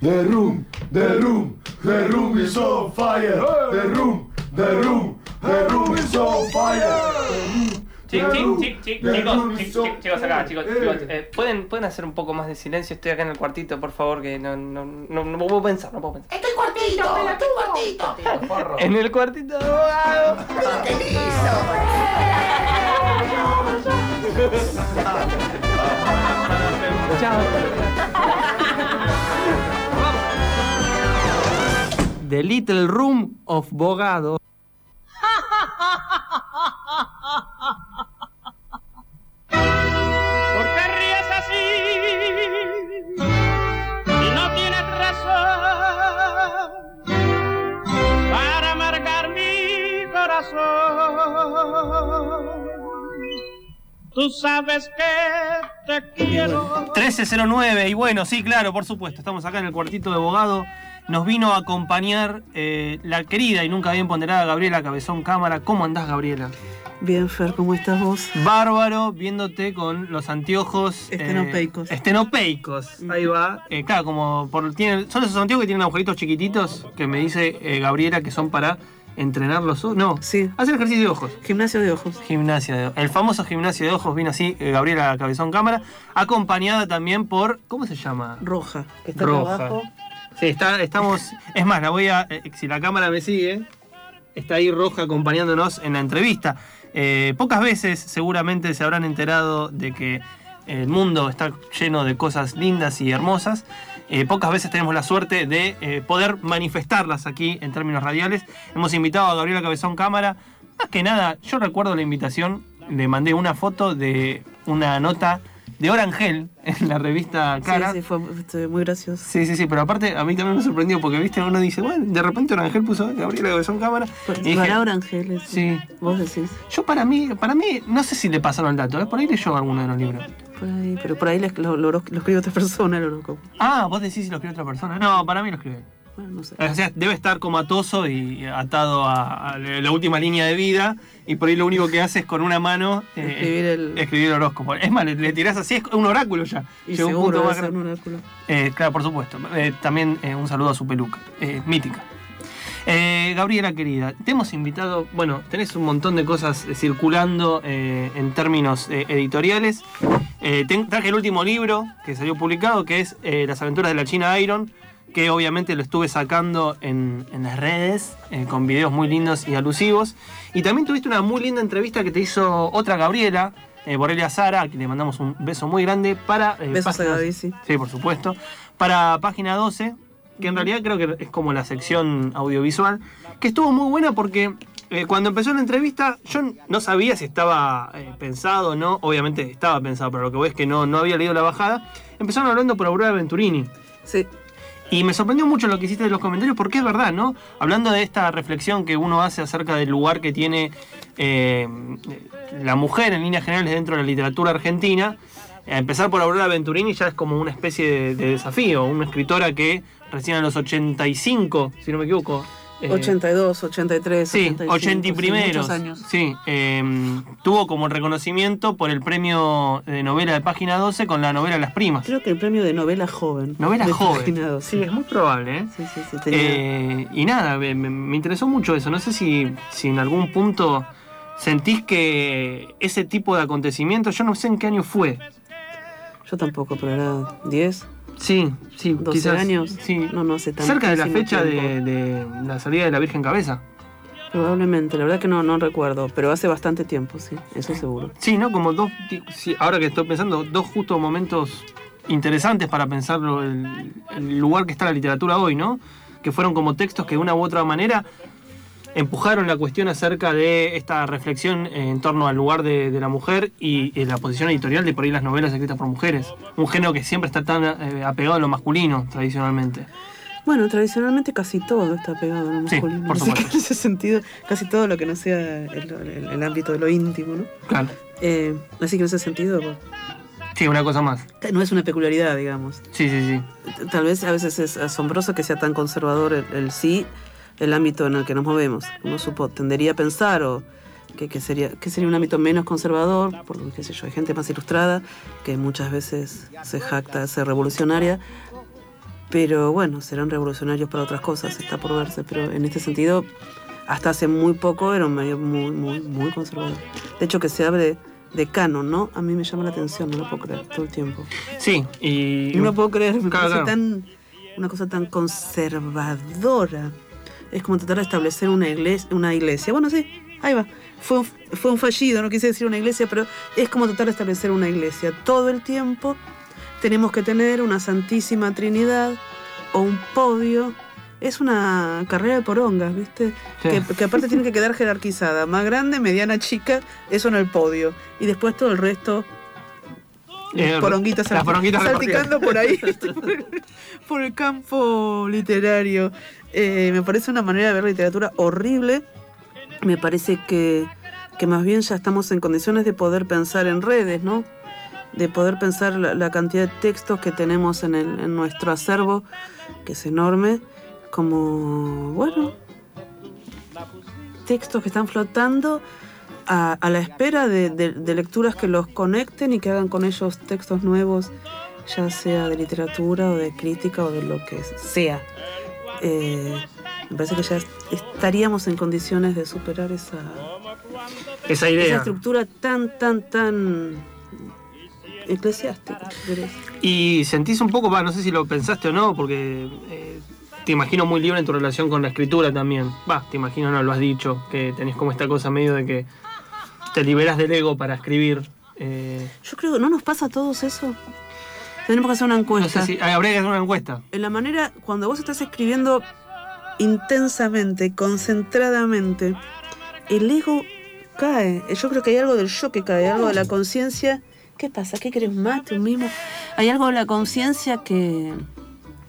The room, the room, the room is on fire. The room, the room, the room is on fire. Chic, chic, chic, chic, chicos, chic, chic, chicos acá, chicos, chicos, eh, ¿pueden, pueden hacer un poco más de silencio, estoy acá en el cuartito, por favor, que no, no, no, no puedo pensar, no puedo pensar. ¡Estoy cuartito! ¡Estoy cuartito! En el cuartito. ¿Qué The Little Room of Bogado. ¿Por qué ríes así? Si no tienes razón para amargar mi corazón. Tú sabes que te quiero. 1309, y bueno, sí, claro, por supuesto, estamos acá en el cuartito de abogado. Nos vino a acompañar eh, la querida y nunca bien ponderada Gabriela Cabezón Cámara. ¿Cómo andás, Gabriela? Bien, Fer, ¿cómo estás vos? Bárbaro, viéndote con los anteojos. eh, Estenopeicos. estenopeicos, ahí va. Eh, claro, como por, tiene, son esos anteojos que tienen agujeritos chiquititos que me dice eh, Gabriela que son para entrenar los ojos. No, Sí. hacer ejercicio de ojos. Gimnasio de ojos. Gimnasia de El famoso gimnasio de ojos vino así, eh, Gabriela Cabezón Cámara, acompañada también por. ¿Cómo se llama? Roja, que está acá Roja. abajo. Sí, está, estamos. Es más, la voy a. eh, si la cámara me sigue, está ahí Roja acompañándonos en la entrevista. Eh, pocas veces seguramente se habrán enterado de que el mundo está lleno de cosas lindas y hermosas. Eh, pocas veces tenemos la suerte de poder manifestarlas aquí en términos radiales. Hemos invitado a Gabriela Cabezón Cámara. Más que nada, yo recuerdo la invitación, le mandé una foto de una nota de Orangel en la revista Cara. Sí, sí, fue muy gracioso. Sí, sí, sí, pero aparte a mí también me sorprendió porque, viste, uno dice, bueno, de repente Orangel puso Gabriela Cabezón Cámara. Y dije, Para Orangeles. Sí. Vos decís. yo para mí, para mí, no sé si le pasaron el dato, ¿eh? por ahí leyó alguno de los libros. Por ahí, pero por ahí lo, lo, lo, lo escribe otra persona el horóscopo. Ah, vos decís si lo escribe otra persona. No, para mí lo escribe. Bueno, no sé. O sea, debe estar comatoso y atado a, a la última línea de vida y por ahí lo único que hace es con una mano eh, Escribir el- escribir el horóscopo. Es más, le, le tirás así, es un oráculo ya. Y Llegó un seguro punto debe más ser un oráculo. Eh, claro, por supuesto. Eh, también un saludo a su peluca, mítica. Gabriela querida, te hemos invitado, bueno, tenés un montón de cosas circulando en términos editoriales. Te- traje el último libro que salió publicado, que es Las aventuras de la China Iron, que obviamente lo estuve sacando en, en las redes, eh, con videos muy lindos y alusivos. Y también tuviste una muy linda entrevista que te hizo otra Gabriela, eh, Borelia Sara, a quien le mandamos un beso muy grande para... eh, Besos a Gaby, sí. Sí, por supuesto. Para página 12, que en realidad creo que es como la sección audiovisual, que estuvo muy buena porque eh, cuando empezó la entrevista yo no sabía si estaba eh, pensado o no, obviamente estaba pensado, pero lo que voy es que no, no había leído la bajada. Empezaron hablando por Aurora Venturini. Sí. Y me sorprendió mucho lo que hiciste de los comentarios, porque es verdad, ¿no? Hablando de esta reflexión que uno hace acerca del lugar que tiene eh, la mujer en líneas generales dentro de la literatura argentina, a empezar por Aurora Venturini ya es como una especie de, de desafío. Una escritora que recién a los 85, si no me equivoco. Eh, 82, 83, Sí, 85, 80 y sí, primeros. muchos años. Sí, eh, tuvo como reconocimiento por el premio de novela de página 12 con la novela Las Primas. Creo que el premio de novela joven. Novela de joven. página 12. Sí, es muy probable, ¿eh? Sí, sí, sí. tenía- Eh, y nada, me, me- me interesó mucho eso. No sé si, si en algún punto sentís que ese tipo de acontecimientos, yo no sé en qué año fue. Yo tampoco, pero era 10, Sí, sí, 12 quizás. años. Sí. No, no hace Cerca de la fecha de, la salida de la Virgen Cabeza. Probablemente, la verdad que no, no recuerdo, pero hace bastante tiempo, sí, eso seguro. Sí, ¿no? Como dos, sí, ahora que estoy pensando, dos justos momentos interesantes para pensarlo, el, el lugar que está la literatura hoy, ¿no? Que fueron como textos que de una u otra manera empujaron la cuestión acerca de esta reflexión en torno al lugar de, de la mujer y, y la posición editorial de por ahí las novelas escritas por mujeres. Un género que siempre está tan eh, apegado a lo masculino, tradicionalmente. Bueno, tradicionalmente casi todo está pegado a lo Sí, masculino. por Así que supuesto. en ese sentido, casi todo lo que no sea el, el- el ámbito de lo íntimo, ¿no? Claro. Eh, así que en ese sentido, bueno, Sí, una cosa más. no es una peculiaridad, digamos. Sí, sí, sí. Tal vez a veces es asombroso que sea tan conservador el, el sí, el ámbito en el que nos movemos. Uno supo, tendería a pensar o que, que sería, que sería un ámbito menos conservador, porque qué sé yo, hay gente más ilustrada que muchas veces se jacta de ser revolucionaria. Pero bueno, serán revolucionarios para otras cosas, está por verse. Pero en este sentido, hasta hace muy poco era un medio muy, muy, muy conservador. De hecho, que se abre de canon, ¿no? A mí me llama la atención, no lo puedo creer todo el tiempo. Sí, y. No lo puedo creer, me Claro, tan, una cosa tan conservadora. Es como tratar de establecer una iglesia. Una iglesia. Bueno, sí, ahí va. Fue un, fue un fallido, no quise decir una iglesia, pero es como tratar de establecer una iglesia. Todo el tiempo tenemos que tener una Santísima Trinidad o un podio. Es una carrera de porongas, ¿viste? Sí. Que, que aparte tiene que quedar jerarquizada. Más grande, mediana, chica, eso en el podio. Y después todo el resto poronguitas por ahí, por el campo literario. Eh, me parece una manera de ver literatura horrible. Me parece que, que más bien ya estamos en condiciones de poder pensar en redes, ¿no? De poder pensar la, cantidad de textos que tenemos en, el, en nuestro acervo, que es enorme, como, bueno, textos que están flotando a, la espera de- de lecturas que los conecten y que hagan con ellos textos nuevos, ya sea de literatura o de crítica o de lo que sea. Eh, me parece que ya est- estaríamos en condiciones de superar esa, esa esa idea. estructura tan, tan, tan eclesiástica. Y sentís un poco, va, no sé si lo pensaste o no, porque eh, te imagino muy libre en tu relación con la escritura también. Va, te imagino, no lo has dicho, que tenés como esta cosa medio de que te liberas del ego para escribir. eh, Yo creo que no nos pasa a todos eso. Tenemos que hacer una no encuesta. sé si habría que hacer una encuesta. en la manera, cuando vos estás escribiendo intensamente, concentradamente, el ego cae. Yo creo que hay algo del yo que cae, algo de la conciencia. ¿Qué pasa? ¿Qué querés mate, un mimo? Hay algo de la conciencia que,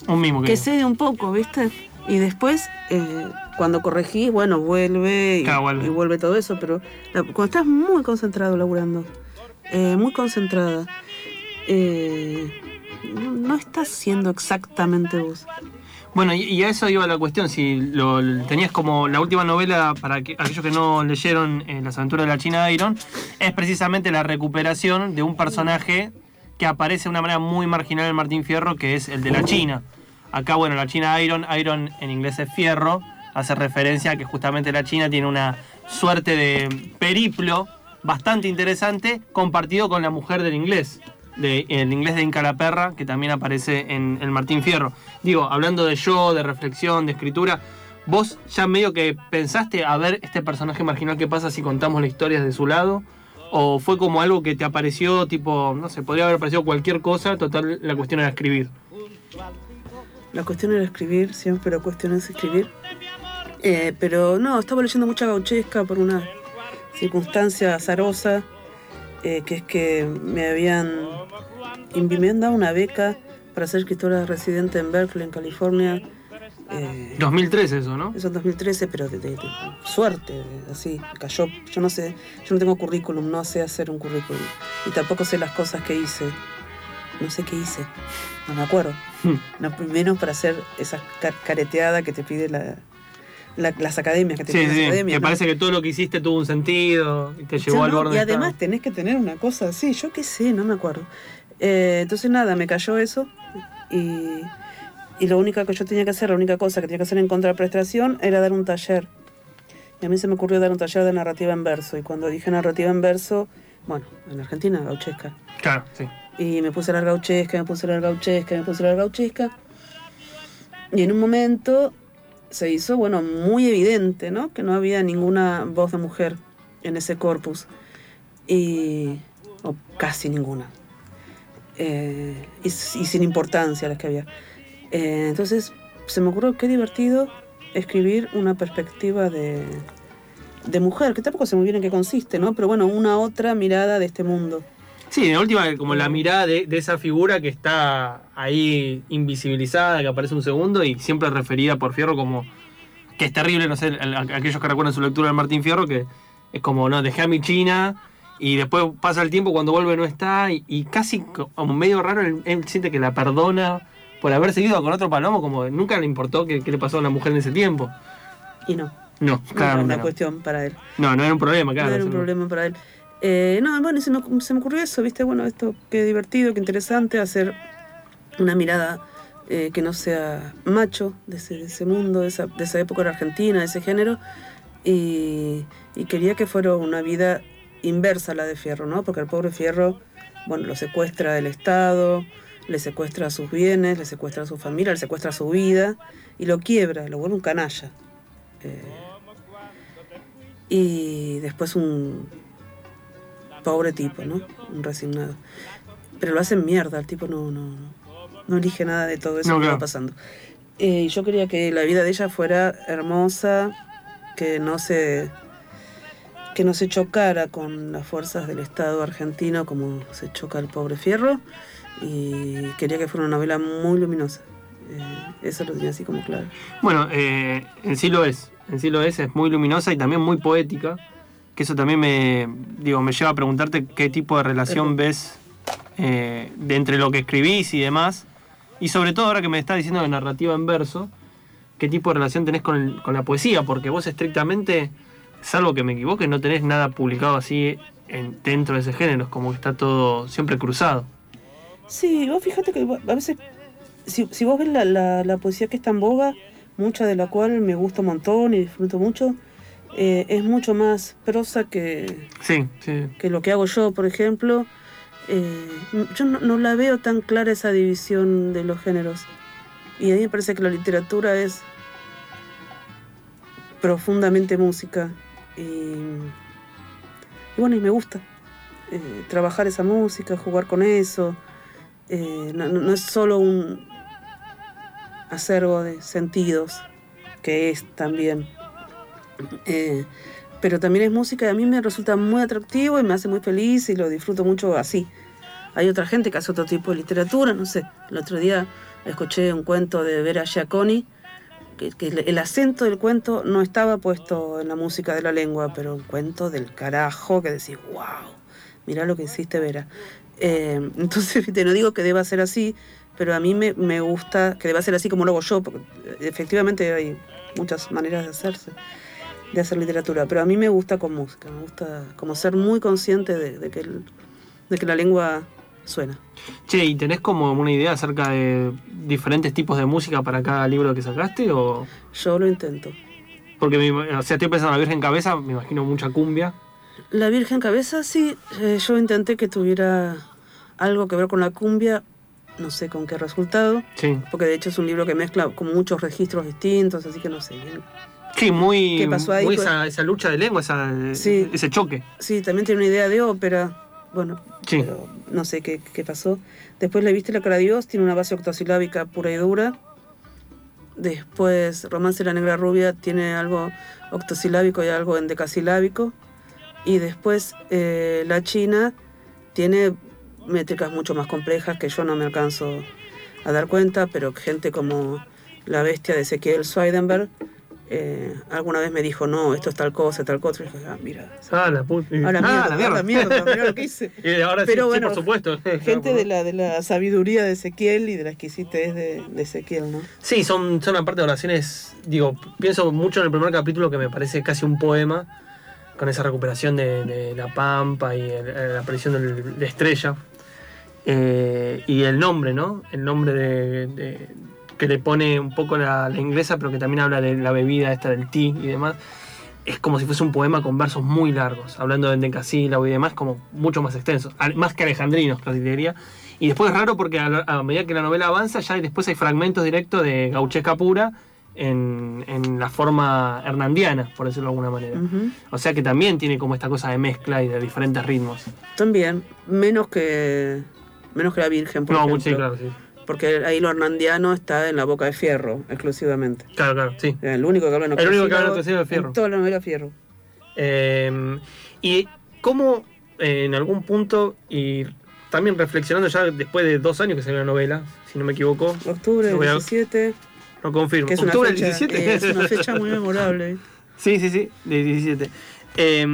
Un mismo que. que cede un poco, ¿viste? Y después, eh, cuando corregís, bueno, vuelve y, Claro, vuelve. y vuelve todo eso, pero la- cuando estás muy concentrado laburando, eh, muy concentrada, eh, no, estás siendo exactamente vos. Bueno, y, y a eso iba la cuestión, si lo, tenías como la última novela, para que, aquellos que no leyeron eh, Las aventuras de la China Iron, es precisamente la recuperación de un personaje que aparece de una manera muy marginal en Martín Fierro, que es el de la China. Acá, bueno, la China Iron, Iron en inglés es fierro, hace referencia a que justamente la China tiene una suerte de periplo bastante interesante compartido con la mujer del inglés. De, el inglés de Inca la Perra, que también aparece en el Martín Fierro. Digo, hablando de yo, de reflexión, de escritura, vos ya medio que pensaste a ver este personaje marginal qué pasa si contamos las historias de su lado, o fue como algo que te apareció, tipo, no sé, podría haber aparecido cualquier cosa, total, la cuestión era escribir. La cuestión era escribir, siempre la cuestión es escribir. Eh, pero no, estaba leyendo mucha gauchesca por una circunstancia azarosa, eh, que es que me habían, me habían dado una beca para ser escritora residente en Berkeley, en California. Eh, 2013 eso, ¿no? eso en 2013, pero de, de- de suerte, así, cayó. Yo no sé, yo no tengo currículum, no sé hacer un currículum. Y tampoco sé las cosas que hice. No sé qué hice, no me acuerdo. Hmm. No, menos para hacer esa ca- careteada que te pide la, la- las academias, que te Sí, sí, academias. que ¿no? parece que todo lo que hiciste tuvo un sentido y te llevó al ¿no? borde Y además tenés que tener una cosa así, yo qué sé, no me acuerdo. Eh, entonces nada, me cayó eso y, y lo único que yo tenía que hacer, la única cosa que tenía que hacer en contraprestación era dar un taller. Y a mí se me ocurrió dar un taller de narrativa en verso. Y cuando dije narrativa en verso, bueno, en Argentina, gauchesca. Claro, sí. Y me puse a leer gauchesca, me puse a leer gauchesca, me puse a leer gauchesca. Y en un momento se hizo, bueno, muy evidente, ¿no? Que no había ninguna voz de mujer en ese corpus. Y. o casi ninguna. Eh, y, sin importancia las que había. Eh, entonces se me ocurrió qué divertido escribir una perspectiva de, de mujer, que tampoco sé muy bien en qué consiste, ¿no? Pero bueno, una otra mirada de este mundo. Sí, en última, como la mirada de, de esa figura que está ahí invisibilizada, que aparece un segundo y siempre referida por Fierro como. que es terrible, no sé, el- aquellos que recuerdan su lectura de Martín Fierro, que es como, no, dejé a mi China y después pasa el tiempo, cuando vuelve no está y, y casi co- como medio raro, él, él siente que la perdona por haber seguido con otro palomo, como nunca le importó qué, qué le pasó a una mujer en ese tiempo. Y no. No, No era una no. cuestión para él. No, no era un problema, claro. no era un problema para él. Eh, no, bueno, se me, se me ocurrió eso, ¿viste? Bueno, esto, qué divertido, qué interesante hacer una mirada eh, que no sea macho de ese, mundo, de esa, de esa época en Argentina, de ese género, y, quería que fuera una vida inversa a la de Fierro, ¿no? Porque el pobre Fierro, bueno, lo secuestra el Estado, le secuestra sus bienes, le secuestra a su familia, le secuestra su vida y lo quiebra, lo vuelve un canalla. Eh, y después un pobre tipo, ¿no? Un resignado. Pero lo hacen mierda, el tipo no, no, no elige nada de todo eso No, que claro. va pasando. Eh, yo quería que la vida de ella fuera hermosa, que no se que no se chocara con las fuerzas del Estado argentino como se choca el pobre Fierro y quería que fuera una novela muy luminosa. Eh, eso lo tenía así como claro. Bueno, eh, en sí lo es. En sí lo es, es muy luminosa y también muy poética. Que eso también me, digo, me lleva a preguntarte qué tipo de relación ves eh, de entre lo que escribís y demás. Y sobre todo ahora que me estás diciendo de narrativa en verso, qué tipo de relación tenés con, el- con la poesía, porque vos estrictamente, salvo que me equivoque, no tenés nada publicado así en- dentro de ese género, es como que está todo siempre cruzado. Sí, vos fíjate que a veces, si, si vos ves la, la- la poesía que está en boga, mucha de la cual me gusta un montón y disfruto mucho, eh, es mucho más prosa que, Sí, sí. que lo que hago yo, por ejemplo. Eh, yo no, no la veo tan clara esa división de los géneros. Y a mí me parece que la literatura es profundamente música. Y, y bueno, y me gusta eh, trabajar esa música, jugar con eso. No, no- no es solo un acervo de sentidos, que es también. Eh, pero también es música y a mí me resulta muy atractivo y me hace muy feliz y lo disfruto mucho así. Hay otra gente que hace otro tipo de literatura, no sé. El otro día escuché un cuento de Vera Giaconi, que, el- acento del cuento no estaba puesto en la música de la lengua, pero un cuento del carajo que decís, wow, mirá lo que hiciste Vera. Eh, entonces, viste, no digo que deba ser así, pero a mí me, me gusta que deba ser así como lo hago yo, porque eh, efectivamente hay muchas maneras de hacerse de hacer literatura, pero a mí me gusta con música, me gusta como ser muy consciente de, de que, el- de que la lengua suena. Che, ¿y tenés como una idea acerca de diferentes tipos de música para cada libro que sacaste? O... Yo lo intento. Porque me o sea, estoy pensando en la Virgen Cabeza, me imagino mucha cumbia. La Virgen Cabeza, sí, eh, yo intenté que tuviera algo que ver con la cumbia, no sé con qué resultado, Sí. porque de hecho es un libro que mezcla como muchos registros distintos, así que no sé bien. Sí, muy, ¿Qué pasó ahí? muy Pues- esa, esa lucha de lengua, esa, Sí. ese choque. Sí, también tiene una idea de ópera, bueno, Sí. pero no sé qué, qué pasó. Después le viste la cara Dios, tiene una base octosilábica pura y dura. Después Romance de la Negra Rubia tiene algo octosilábico y algo endecasilábico. Y después eh, La China tiene métricas mucho más complejas que yo no me alcanzo a dar cuenta, pero gente como la bestia de Ezequiel Sweidenberg eh, alguna vez me dijo, no, esto es tal cosa, tal cosa. Y dije, ah, mira, Ah, la puta. a la ah, mierda, la mierda. la mierda, mirá lo que hice. Y ahora sí, Pero sí, bueno, por supuesto. Gente de la, de la sabiduría de Ezequiel y de la exquisitez de, de Ezequiel, ¿no? Sí, son, son aparte oraciones, digo, pienso mucho en el primer capítulo que me parece casi un poema, con esa recuperación de, de la pampa y el- eh, la aparición de Estrella. Eh, y el nombre, ¿no? El nombre de, de- que le pone un poco la, la inglesa, pero que también habla de la bebida esta del té y demás. Es como si fuese un poema con versos muy largos, hablando de endecasílabo y demás, como mucho más extensos, más que alejandrinos, casi diría. Y después es raro porque a, la- a medida que la novela avanza, ya después hay fragmentos directos de gauchesca pura en, en la forma hernandiana, por decirlo de alguna manera. Ujú. O sea que también tiene como esta cosa de mezcla y de diferentes ritmos. También, menos que menos que la Virgen, por no, ejemplo. sí, claro, sí. Porque ahí lo hernandiano está en la boca de fierro, exclusivamente. Claro, claro, sí. El único que habla en El único que habla en de fierro. En toda la novela fierro. Eh, y cómo en algún punto, y también reflexionando ya después de dos años que salió la novela, si no me equivoco, Octubre del voy a- 17, lo confirmo. que es ¿Octubre del fecha, 17? eh, es una fecha muy memorable. Sí, sí, sí, de 17. Eh,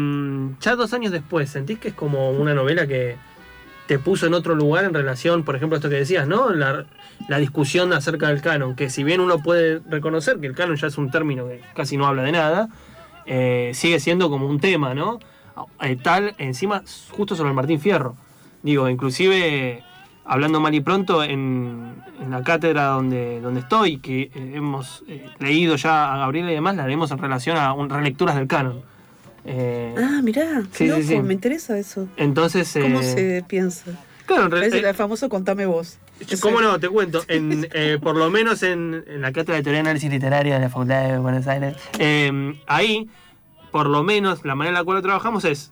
ya dos años después, ¿sentís que es como una novela que te puso en otro lugar en relación, por ejemplo, a esto que decías, ¿no? La, la discusión acerca del canon, que si bien uno puede reconocer que el canon ya es un término que casi no habla de nada, eh, sigue siendo como un tema, ¿no? Eh, tal, encima, justo sobre el Martín Fierro. Digo, inclusive hablando mal y pronto, en, la cátedra donde, donde estoy, que hemos eh, leído ya a Gabriela y demás, la haremos en relación a un, relecturas del canon. Eh, Ah, mirá, Sí, me interesa eso. entonces. ¿Cómo eh, se piensa? Claro, en Es realidad. el famoso contame vos. ¿Cómo no? Te cuento. En, eh, por lo menos en, en la cátedra de teoría de análisis literario de la Facultad de Buenos Aires, eh, ahí, por lo menos, la manera en la cual lo trabajamos es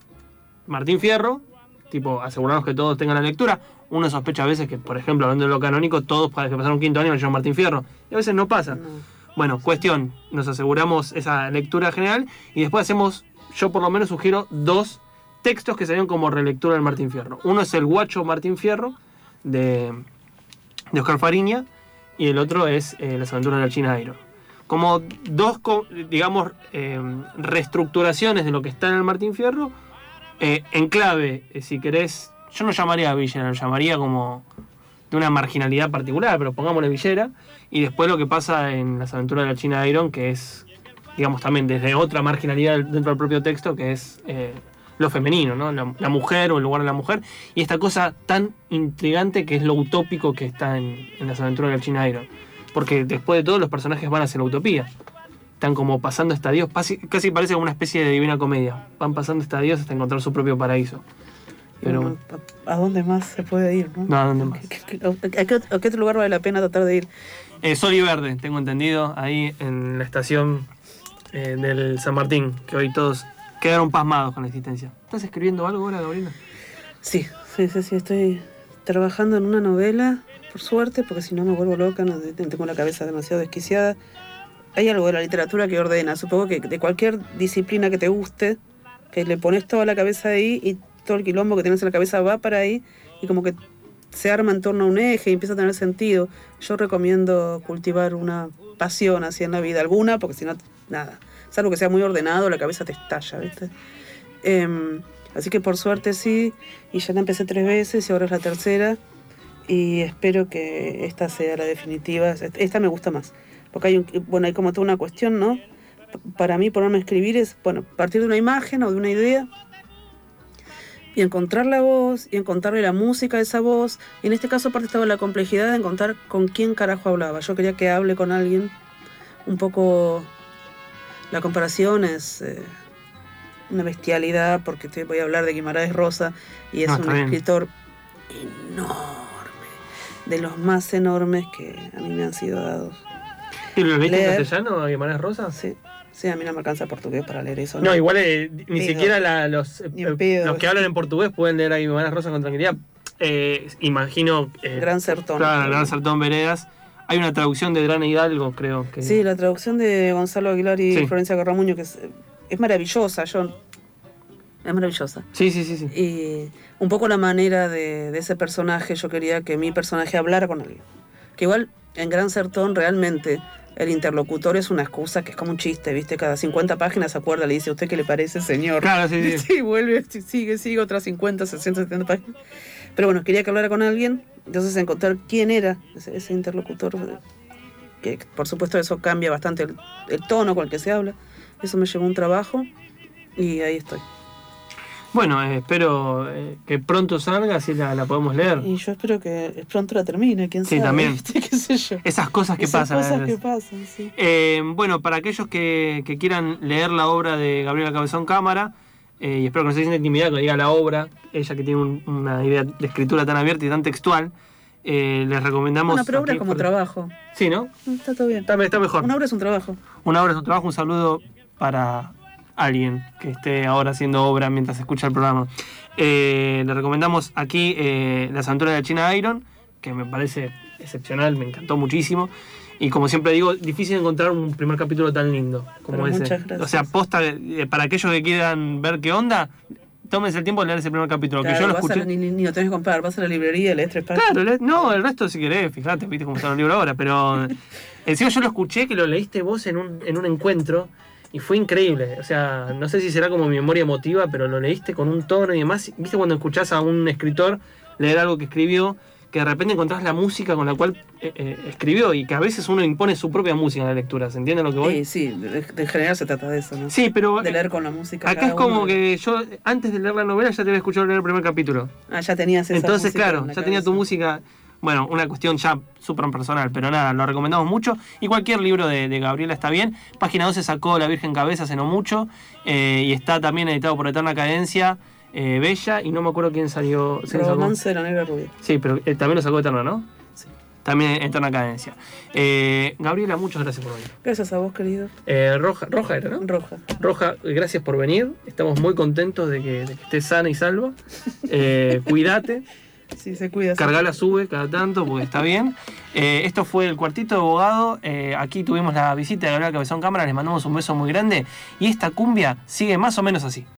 Martín Fierro, tipo, asegurarnos que todos tengan la lectura. Uno sospecha a veces que, por ejemplo, hablando de lo canónico, todos para que pasaron un quinto año leyeron Martín Fierro. Y a veces no pasa. No. Bueno, cuestión, nos aseguramos esa lectura general y después hacemos, yo por lo menos sugiero dos textos que serían como relectura del Martín Fierro. Uno es el Guacho Martín Fierro de, de Oscar Fariña y el otro es eh, Las aventuras de la China Iron. Como dos, digamos, eh, reestructuraciones de lo que está en el Martín Fierro eh, en clave, si querés, yo no llamaría a Villera, lo llamaría como de una marginalidad particular, pero pongámosle Villera. Y después lo que pasa en las aventuras de la China Iron, que es, digamos, también desde otra marginalidad dentro del propio texto, que es eh, lo femenino, ¿no? La, la mujer o el lugar de la mujer. Y esta cosa tan intrigante que es lo utópico que está en, en las aventuras de la China Iron. Porque después de todo los personajes van hacia la utopía. Están como pasando estadios, casi, casi parece como una especie de divina comedia. Van pasando estadios hasta encontrar su propio paraíso. Pero Bueno, ¿a dónde más se puede ir? ¿no? No, ¿a dónde más? ¿Qué- qué- ¿A qué, a qué otro lugar vale la pena tratar de ir? Eh, Sol y Verde, tengo entendido, ahí en la estación eh, del San Martín, que hoy todos quedaron pasmados con la existencia. ¿Estás escribiendo algo ahora, Gabriela? Sí, sí, sí, sí, estoy trabajando en una novela, por suerte, porque si no me vuelvo loca, no, tengo la cabeza demasiado desquiciada. Hay algo de la literatura que ordena, supongo que de cualquier disciplina que te guste, que le pones toda la cabeza ahí y todo el quilombo que tienes en la cabeza va para ahí y como que se arma en torno a un eje y empieza a tener sentido. Yo recomiendo cultivar una pasión así en la vida alguna, porque si no, nada. Salvo que sea muy ordenado, la cabeza te estalla, ¿viste? Em, así que por suerte sí, y ya la empecé tres veces y ahora es la tercera. Y espero que esta sea la definitiva. Esta me gusta más. Porque hay, un, bueno, hay como toda una cuestión, ¿no? Para mí ponerme a escribir es, bueno, partir de una imagen o de una idea y encontrar la voz y encontrarle la música de esa voz. Y en este caso aparte estaba la complejidad de encontrar con quién carajo hablaba. Yo quería que hable con alguien un poco... La comparación es eh, una bestialidad porque te voy a hablar de Guimarães Rosa y es No, un escritor enorme, de los más enormes que a mí me han sido dados. ¿Y lo leíste en castellano, a Guimarães Rosa? Sí, sí, a mí no me alcanza portugués para leer eso. No, igual eh, ni Pedo. siquiera la- los, eh, los que hablan en portugués pueden leer a Guimarães Rosa con tranquilidad. Eh, imagino. eh, Gran Sertón. Claro, Gran Sertón Veredas. Hay una traducción de Drana Hidalgo, creo. Que, Sí, la traducción de Gonzalo Aguilar y Sí. Florencia Garramuño, que es, es maravillosa, yo. Es maravillosa. sí, sí, sí. sí. Y un poco la manera de, de ese personaje, yo quería que mi personaje hablara con alguien. Que igual en Gran Sertón realmente el interlocutor es una excusa que es como un chiste, ¿viste? Cada 50 páginas se acuerda, le dice, ¿a usted qué le parece, señor? Claro, sí, sí. Sí, vuelve, sigue, sigue otras 50, 60, 70 páginas. Pero bueno, quería que hablara con alguien, entonces encontrar quién era ese, ese interlocutor, que por supuesto eso cambia bastante el, el tono con el que se habla. Eso me llevó un trabajo y ahí estoy. Bueno, eh, espero eh, que pronto salga, así la, la podemos leer. Y yo espero que pronto la termine, quién Sí, sabe. también. ¿viste? ¿Qué sé yo? Esas cosas que Esas pasan. a cosas veces. que pasan, sí. Eh, bueno, para aquellos que, que quieran leer la obra de Gabriela Cabezón Cámara, eh, y espero que no se sienta intimidada que diga la obra, ella que tiene un- una idea de escritura tan abierta y tan textual, eh, les recomendamos. Una obra aquí como fuerte- trabajo. Sí, ¿no? Está todo bien. Está, está mejor. Una obra es un trabajo. Una obra es un trabajo, un saludo para alguien que esté ahora haciendo obra mientras escucha el programa. Eh, le recomendamos aquí eh, Las aventuras de la China Iron, que me parece excepcional, me encantó muchísimo. Y como siempre digo, difícil encontrar un primer capítulo tan lindo como Pero ese. muchas gracias. O sea, posta, eh, para aquellos que quieran ver qué onda, tómense el tiempo de leer ese primer capítulo. que Claro, yo lo a escuché. la- ni, ni- ni lo tenés que comprar, vas a la librería, lees tres páginas. Claro, no, el resto si querés, fíjate, viste cómo está el libro ahora, pero encima yo lo escuché que lo leíste vos en un, en un encuentro y fue increíble. O sea, no sé si será como mi memoria emotiva, pero lo leíste con un tono y demás. ¿Viste cuando escuchás a un escritor leer algo que escribió? Que de repente encontrás la música con la cual eh, eh, escribió y que a veces uno impone su propia música en la lectura, ¿se entiende lo que voy? Eh, sí, de, de- en general se trata de eso, ¿no? Sí, pero De leer con la música. acá es como uno. que yo antes de leer la novela ya te había escuchado leer el primer capítulo. Ah, ya tenías esa Entonces, música claro, en ya tenía tu música. Bueno, una cuestión ya súper personal, pero nada, lo recomendamos mucho. Y cualquier libro de, de Gabriela está bien. Página 12 sacó La Virgen Cabeza hace no mucho. eh, y está también editado por Eterna Cadencia, eh, Bella. Y no me acuerdo quién salió. sacó. Romance de la negra rubia. Sí, pero eh, también lo sacó Eterna, ¿no? Sí. También Eterna Cadencia. Eh, Gabriela, muchas gracias por venir. Gracias a vos, querido. Eh, Roja, Roja era, ¿no? Roja. Roja, gracias por venir. Estamos muy contentos de que, de que estés sana y salva. Cuídate. Sí, se cuida. Cargala sube cada tanto porque está bien. Eh, esto fue el cuartito de abogado. Eh, aquí tuvimos la visita de Gabriela Cabezón Cámara. Les mandamos un beso muy grande. Y esta cumbia sigue más o menos así.